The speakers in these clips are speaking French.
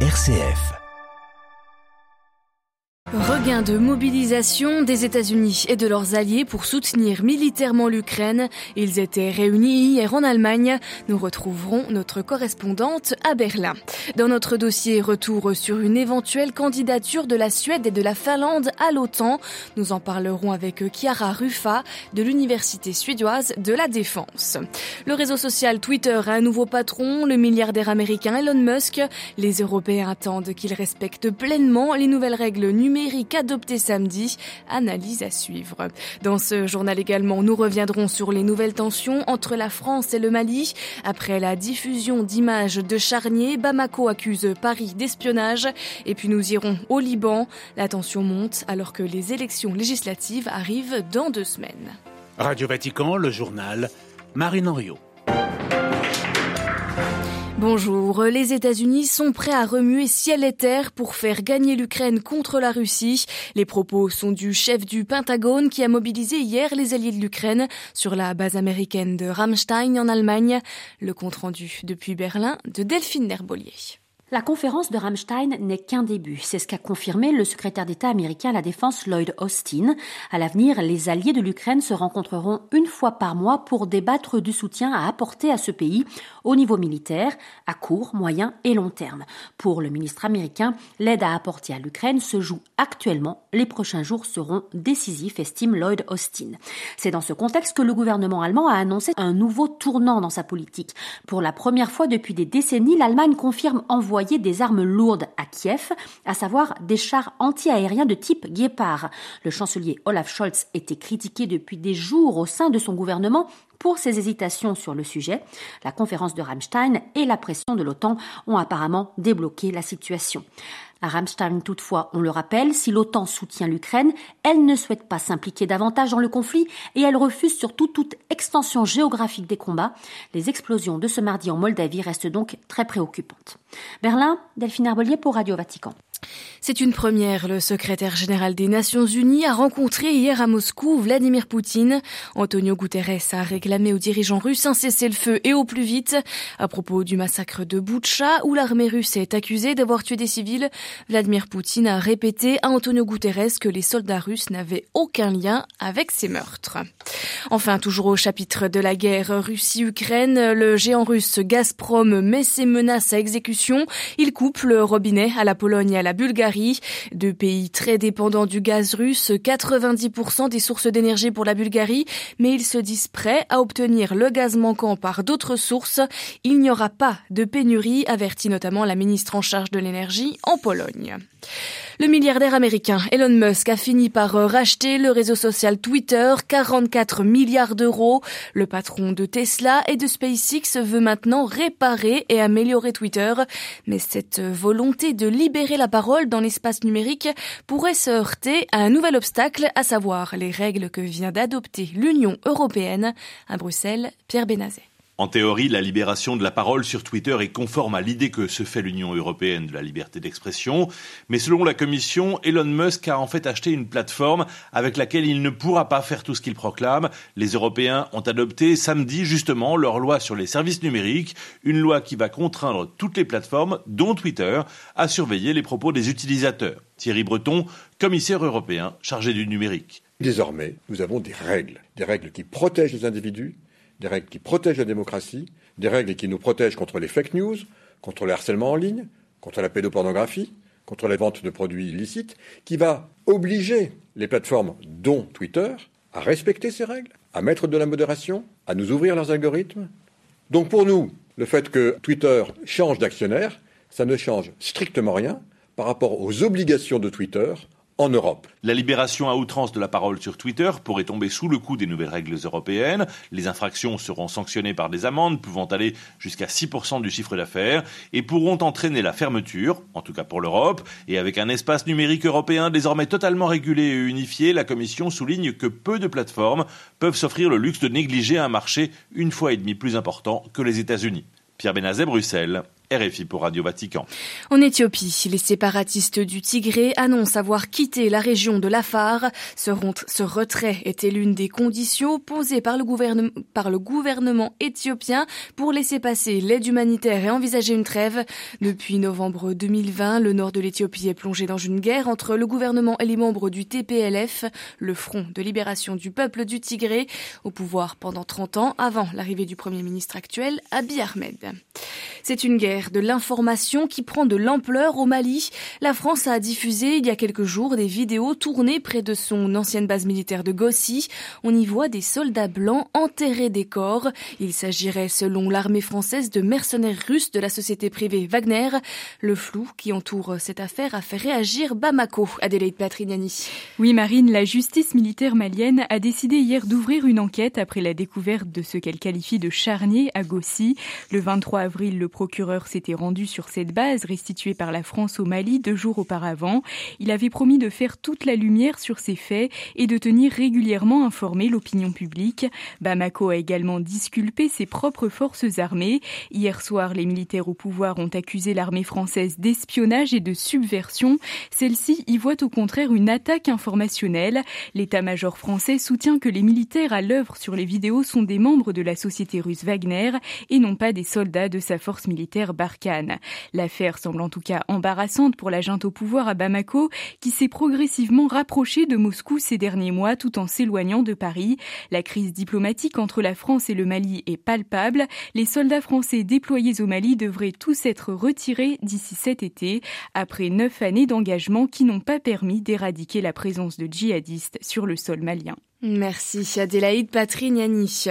RCF. Regain de mobilisation des États-Unis et de leurs alliés pour soutenir militairement l'Ukraine. Ils étaient réunis hier en Allemagne. Nous retrouverons notre correspondante à Berlin. Dans notre dossier, retour sur une éventuelle candidature de la Suède et de la Finlande à l'OTAN. Nous en parlerons avec Chiara Ruffa de l'Université suédoise de la Défense. Le réseau social Twitter a un nouveau patron, le milliardaire américain Elon Musk. Les Européens attendent qu'il respecte pleinement les nouvelles règles numériques numérique samedi. Analyse à suivre. Dans ce journal également, nous reviendrons sur les nouvelles tensions entre la France et le Mali. Après la diffusion d'images de charniers, Bamako accuse Paris d'espionnage. Et puis nous irons au Liban. La tension monte alors que les élections législatives arrivent dans deux semaines. Radio Vatican, le journal Marine Henriot. Bonjour. Les États-Unis sont prêts à remuer ciel et terre pour faire gagner l'Ukraine contre la Russie. Les propos sont du chef du Pentagone qui a mobilisé hier les alliés de l'Ukraine sur la base américaine de Ramstein en Allemagne. Le compte rendu depuis Berlin de Delphine Nerbolier. La conférence de Rammstein n'est qu'un début. C'est ce qu'a confirmé le secrétaire d'État américain à la Défense Lloyd Austin. À l'avenir, les alliés de l'Ukraine se rencontreront une fois par mois pour débattre du soutien à apporter à ce pays au niveau militaire, à court, moyen et long terme. Pour le ministre américain, l'aide à apporter à l'Ukraine se joue actuellement. Les prochains jours seront décisifs, estime Lloyd Austin. C'est dans ce contexte que le gouvernement allemand a annoncé un nouveau tournant dans sa politique. Pour la première fois depuis des décennies, l'Allemagne confirme envoyer des armes lourdes à Kiev, à savoir des chars anti-aériens de type Guépard. Le chancelier Olaf Scholz était critiqué depuis des jours au sein de son gouvernement pour ses hésitations sur le sujet. La conférence de Rammstein et la pression de l'OTAN ont apparemment débloqué la situation. À Rammstein, toutefois, on le rappelle, si l'OTAN soutient l'Ukraine, elle ne souhaite pas s'impliquer davantage dans le conflit et elle refuse surtout toute extension géographique des combats. Les explosions de ce mardi en Moldavie restent donc très préoccupantes. Berlin, Delphine Arbelier pour Radio Vatican. C'est une première. Le secrétaire général des Nations Unies a rencontré hier à Moscou Vladimir Poutine. Antonio Guterres a réclamé aux dirigeants russes un cessez-le-feu et au plus vite. À propos du massacre de Boutcha, où l'armée russe est accusée d'avoir tué des civils, Vladimir Poutine a répété à Antonio Guterres que les soldats russes n'avaient aucun lien avec ces meurtres. Enfin, toujours au chapitre de la guerre Russie-Ukraine, le géant russe Gazprom met ses menaces à exécution. Il coupe le robinet à la Pologne et à la Bulgarie. Deux pays très dépendants du gaz russe, 90% des sources d'énergie pour la Bulgarie, mais ils se disent prêts à obtenir le gaz manquant par d'autres sources. Il n'y aura pas de pénurie, avertit notamment la ministre en charge de l'énergie en Pologne. Le milliardaire américain Elon Musk a fini par racheter le réseau social Twitter, 44 milliards d'euros. Le patron de Tesla et de SpaceX veut maintenant réparer et améliorer Twitter. Mais cette volonté de libérer la parole dans l'espace numérique pourrait se heurter à un nouvel obstacle, à savoir les règles que vient d'adopter l'Union européenne. À Bruxelles, Pierre Benazet. En théorie, la libération de la parole sur Twitter est conforme à l'idée que se fait l'Union européenne de la liberté d'expression, mais selon la Commission, Elon Musk a en fait acheté une plateforme avec laquelle il ne pourra pas faire tout ce qu'il proclame. Les Européens ont adopté samedi justement leur loi sur les services numériques, une loi qui va contraindre toutes les plateformes, dont Twitter, à surveiller les propos des utilisateurs. Thierry Breton, commissaire européen chargé du numérique. Désormais, nous avons des règles, des règles qui protègent les individus des règles qui protègent la démocratie, des règles qui nous protègent contre les fake news, contre le harcèlement en ligne, contre la pédopornographie, contre la vente de produits illicites, qui va obliger les plateformes, dont Twitter, à respecter ces règles, à mettre de la modération, à nous ouvrir leurs algorithmes. Donc pour nous, le fait que Twitter change d'actionnaire, ça ne change strictement rien par rapport aux obligations de Twitter en Europe. La libération à outrance de la parole sur Twitter pourrait tomber sous le coup des nouvelles règles européennes. Les infractions seront sanctionnées par des amendes pouvant aller jusqu'à 6% du chiffre d'affaires et pourront entraîner la fermeture, en tout cas pour l'Europe. Et avec un espace numérique européen désormais totalement régulé et unifié, la Commission souligne que peu de plateformes peuvent s'offrir le luxe de négliger un marché une fois et demi plus important que les États-Unis. Pierre Benazet, Bruxelles, RFI pour Radio Vatican. En Éthiopie, les séparatistes du Tigré annoncent avoir quitté la région de l'Afar. Ce, ce retrait était l'une des conditions posées par le, par le gouvernement éthiopien pour laisser passer l'aide humanitaire et envisager une trêve. Depuis novembre 2020, le nord de l'Éthiopie est plongé dans une guerre entre le gouvernement et les membres du TPLF, le Front de libération du peuple du Tigré, au pouvoir pendant 30 ans avant l'arrivée du premier ministre actuel, Abiy Ahmed. C'est une guerre de l'information qui prend de l'ampleur au Mali. La France a diffusé il y a quelques jours des vidéos tournées près de son ancienne base militaire de Gossi. On y voit des soldats blancs enterrer des corps. Il s'agirait, selon l'armée française, de mercenaires russes de la société privée Wagner. Le flou qui entoure cette affaire a fait réagir Bamako. Adélaïde Patrignani. Oui, Marine, la justice militaire malienne a décidé hier d'ouvrir une enquête après la découverte de ce qu'elle qualifie de charnier à Gossi. Le 23 avril, le procureur s'était rendu sur cette base restituée par la France au Mali deux jours auparavant. Il avait promis de faire toute la lumière sur ces faits et de tenir régulièrement informée l'opinion publique. Bamako a également disculpé ses propres forces armées. Hier soir, les militaires au pouvoir ont accusé l'armée française d'espionnage et de subversion. Celle-ci y voit au contraire une attaque informationnelle. L'état-major français soutient que les militaires à l'œuvre sur les vidéos sont des membres de la société russe Wagner et non pas des soldats de sa force militaire L'affaire semble en tout cas embarrassante pour la junte au pouvoir à Bamako, qui s'est progressivement rapprochée de Moscou ces derniers mois tout en s'éloignant de Paris. La crise diplomatique entre la France et le Mali est palpable. Les soldats français déployés au Mali devraient tous être retirés d'ici cet été, après neuf années d'engagement qui n'ont pas permis d'éradiquer la présence de djihadistes sur le sol malien. Merci Adélaïde Patrignani.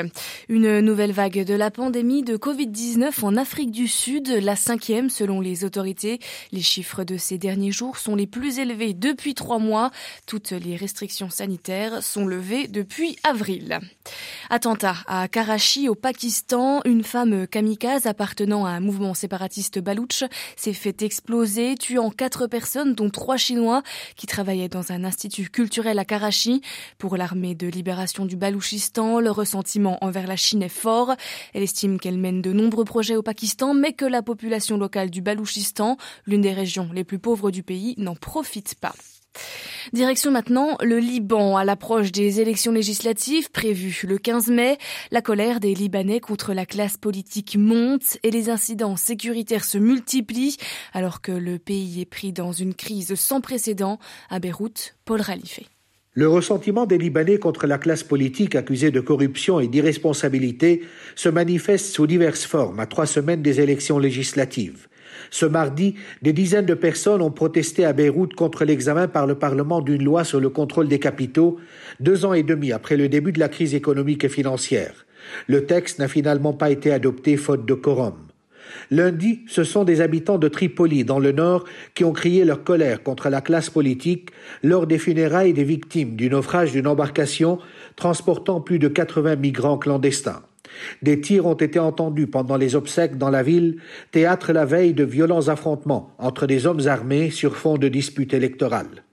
Une nouvelle vague de la pandémie de Covid-19 en Afrique du Sud, la cinquième selon les autorités. Les chiffres de ces derniers jours sont les plus élevés depuis trois mois. Toutes les restrictions sanitaires sont levées depuis avril. Attentat à Karachi au Pakistan, une femme kamikaze appartenant à un mouvement séparatiste baloutch s'est fait exploser, tuant quatre personnes dont trois Chinois qui travaillaient dans un institut culturel à Karachi. Pour l'armée de libération du Balouchistan, le ressentiment envers la Chine est fort. Elle estime qu'elle mène de nombreux projets au Pakistan, mais que la population locale du Balouchistan, l'une des régions les plus pauvres du pays, n'en profite pas. Direction maintenant le Liban. À l'approche des élections législatives prévues le 15 mai, la colère des Libanais contre la classe politique monte et les incidents sécuritaires se multiplient alors que le pays est pris dans une crise sans précédent. À Beyrouth, Paul Ralifé. Le ressentiment des Libanais contre la classe politique accusée de corruption et d'irresponsabilité se manifeste sous diverses formes à trois semaines des élections législatives. Ce mardi, des dizaines de personnes ont protesté à Beyrouth contre l'examen par le Parlement d'une loi sur le contrôle des capitaux, deux ans et demi après le début de la crise économique et financière. Le texte n'a finalement pas été adopté faute de quorum. Lundi, ce sont des habitants de Tripoli, dans le nord, qui ont crié leur colère contre la classe politique lors des funérailles des victimes du naufrage d'une embarcation transportant plus de 80 migrants clandestins. Des tirs ont été entendus pendant les obsèques dans la ville, théâtre la veille de violents affrontements entre des hommes armés sur fond de disputes électorales.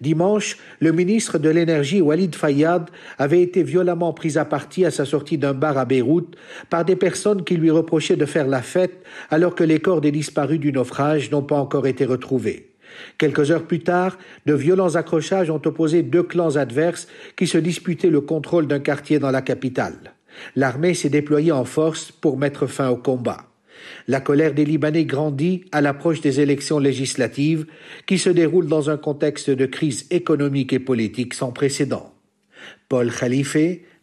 Dimanche, le ministre de l'Énergie Walid Fayyad avait été violemment pris à partie à sa sortie d'un bar à Beyrouth par des personnes qui lui reprochaient de faire la fête alors que les corps des disparus du naufrage n'ont pas encore été retrouvés. Quelques heures plus tard, de violents accrochages ont opposé deux clans adverses qui se disputaient le contrôle d'un quartier dans la capitale. L'armée s'est déployée en force pour mettre fin au combat. La colère des Libanais grandit à l'approche des élections législatives qui se déroulent dans un contexte de crise économique et politique sans précédent. Paul Khalife,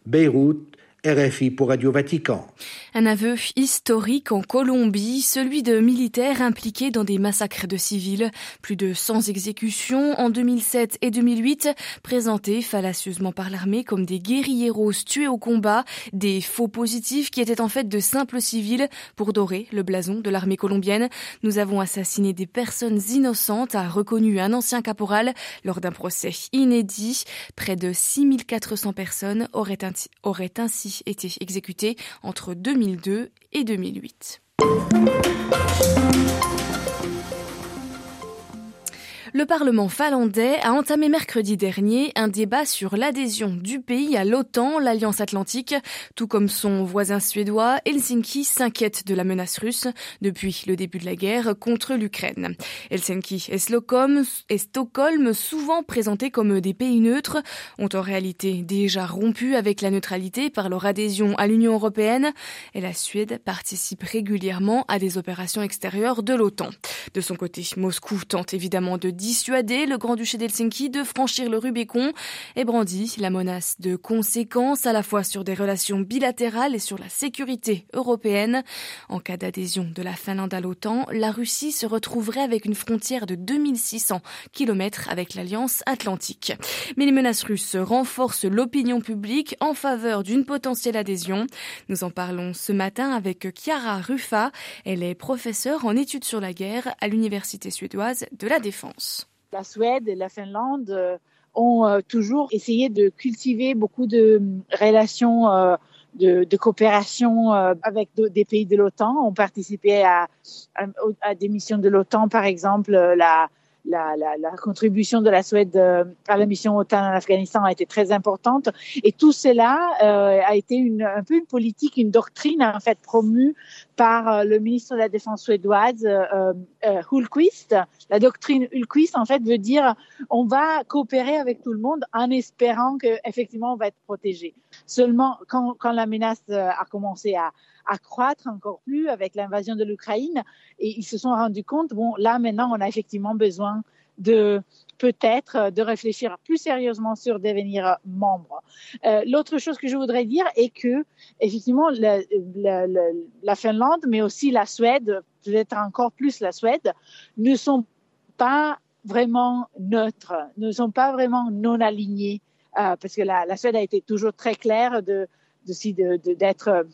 Beyrouth, RFI pour Radio Vatican. Un aveu historique en Colombie, celui de militaires impliqués dans des massacres de civils. Plus de 100 exécutions en 2007 et 2008, présentées fallacieusement par l'armée comme des guérilleros tués au combat, des faux positifs qui étaient en fait de simples civils pour dorer le blason de l'armée colombienne. Nous avons assassiné des personnes innocentes, a reconnu un ancien caporal lors d'un procès inédit. Près de 6400 personnes auraient, auraient été exécutés entre 2002 et 2008. Le Le Parlement finlandais a entamé mercredi dernier un débat sur l'adhésion du pays à l'OTAN, l'Alliance Atlantique. Tout comme son voisin suédois, Helsinki s'inquiète de la menace russe depuis le début de la guerre contre l'Ukraine. Helsinki et Stockholm, et Stockholm, souvent présentés comme des pays neutres, ont en réalité déjà rompu avec la neutralité par leur adhésion à l'Union européenne et la Suède participe régulièrement à des opérations extérieures de l'OTAN. De son côté, Moscou tente évidemment de dissuader le Grand-Duché d'Helsinki de franchir le Rubicon et brandit la menace de conséquences à la fois sur des relations bilatérales et sur la sécurité européenne. En cas d'adhésion de la Finlande à l'OTAN, la Russie se retrouverait avec une frontière de 2600 km avec l'Alliance Atlantique. Mais les menaces russes renforcent l'opinion publique en faveur d'une potentielle adhésion. Nous en parlons ce matin avec Chiara Ruffa. Elle est professeure en études sur la guerre à l'Université suédoise de la Défense la Suède et la Finlande euh, ont euh, toujours essayé de cultiver beaucoup de euh, relations de, coopération avec des pays de l'OTAN. On participait à, à, des missions de l'OTAN, par exemple la, la, la, la, contribution de la Suède euh, à la mission OTAN en Afghanistan a été très importante. Et tout cela euh, a été une, un peu une politique, une doctrine en fait promue par euh, le ministre de la Défense suédoise, euh, euh, Hultquist. La doctrine Hultquist en fait veut dire on va coopérer avec tout le monde en espérant que effectivement on va être protégé. Seulement quand, quand la menace a commencé à accroître encore plus avec l'invasion de l'Ukraine. Et ils se sont rendus compte, bon, là maintenant, on a effectivement besoin de peut-être de réfléchir plus sérieusement sur devenir membre. Euh, L'autre chose que je voudrais dire est que effectivement la, la, la, la Finlande, mais aussi la Suède, peut-être encore plus la Suède, ne sont pas vraiment neutres, ne sont pas vraiment non alignés, euh, parce que la, Suède a été toujours très claire de d'être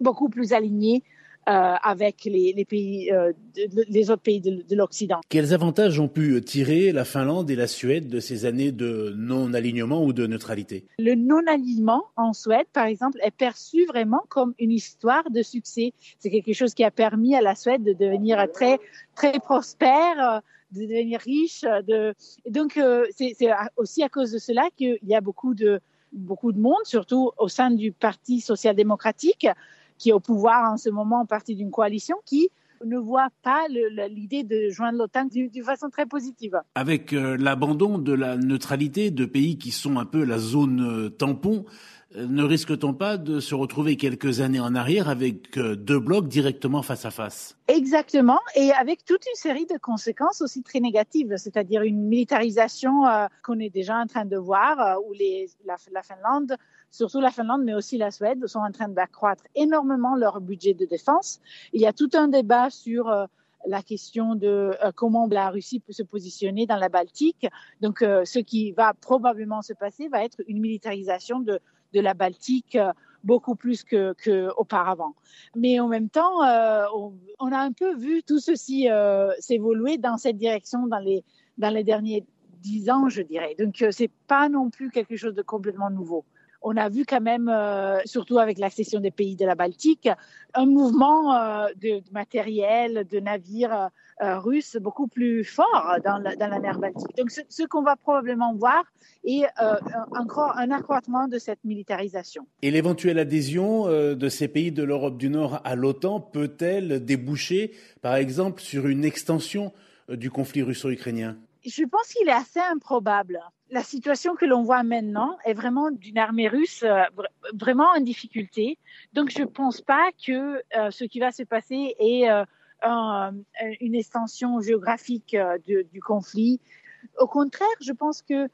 beaucoup plus alignés euh, avec les, les pays, euh, de, les autres pays de, de l'Occident. Quels avantages ont pu tirer la Finlande et la Suède de ces années de non-alignement ou de neutralité? Le non-alignement en Suède, par exemple, est perçu vraiment comme une histoire de succès. C'est quelque chose qui a permis à la Suède de devenir très, très prospère de devenir riche. De... Et donc, euh, c'est aussi à cause de cela qu'il y a beaucoup de, beaucoup de monde, surtout au sein du Parti social-démocratique, qui est au pouvoir en ce moment, partie d'une coalition qui ne voit pas l'idée de joindre l'OTAN d'une façon très positive. Avec euh, l'abandon de la neutralité de pays qui sont un peu la zone euh, tampon, euh, ne risque-t-on pas de se retrouver quelques années en arrière avec deux blocs directement face à face? Exactement, et avec toute une série de conséquences aussi très négatives, c'est-à-dire une militarisation qu'on est déjà en train de voir, où les, la, la Finlande surtout la Finlande, mais aussi la Suède, sont en train d'accroître énormément leur budget de défense. Il y a tout un débat sur euh, la question de euh, comment la Russie peut se positionner dans la Baltique. Donc, euh, ce qui va probablement se passer va être une militarisation de, la Baltique beaucoup plus que, auparavant. Mais en même temps, on, on, a un peu vu tout ceci s'évoluer dans cette direction dans les, dans les derniers dix ans, je dirais. Donc, c'est pas non plus quelque chose de complètement nouveau on a vu quand même, euh, surtout avec l'accession des pays de la Baltique, un mouvement euh, de, matériel, de navires euh, russes beaucoup plus fort dans la, dans la mer Baltique. Donc, ce, ce qu'on va probablement voir est encore un accroissement de cette militarisation. Et l'éventuelle adhésion de ces pays de l'Europe du Nord à l'OTAN peut-elle déboucher, par exemple, sur une extension du conflit russo-ukrainien? Je pense qu'il est assez improbable la situation que l'on voit maintenant est vraiment d'une armée russe euh, vraiment en difficulté. Donc, je ne pense pas que euh, ce qui va se passer est euh, un, une extension géographique du conflit. Au contraire, je pense que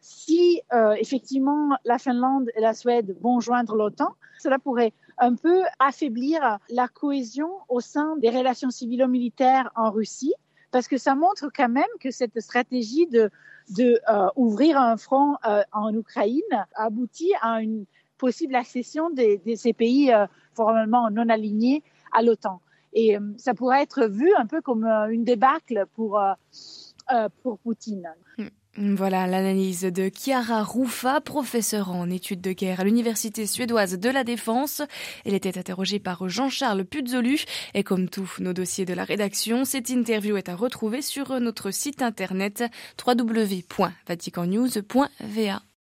si effectivement la Finlande et la Suède vont joindre l'OTAN, cela pourrait un peu affaiblir la cohésion au sein des relations civilo-militaires en Russie, parce que ça montre quand même que cette stratégie de de euh, ouvrir un front euh, en Ukraine aboutit à une possible accession de, de ces pays euh, formellement non alignés à l'OTAN. Et euh, ça pourrait être vu un peu comme euh, une débâcle pour pour Poutine. Voilà l'analyse de Chiara Rufa, professeure en études de guerre à l'Université suédoise de la Défense. Elle était interrogée par Jean-Charles Puzolu et comme tous nos dossiers de la rédaction, cette interview est à retrouver sur notre site internet www.vaticannews.va.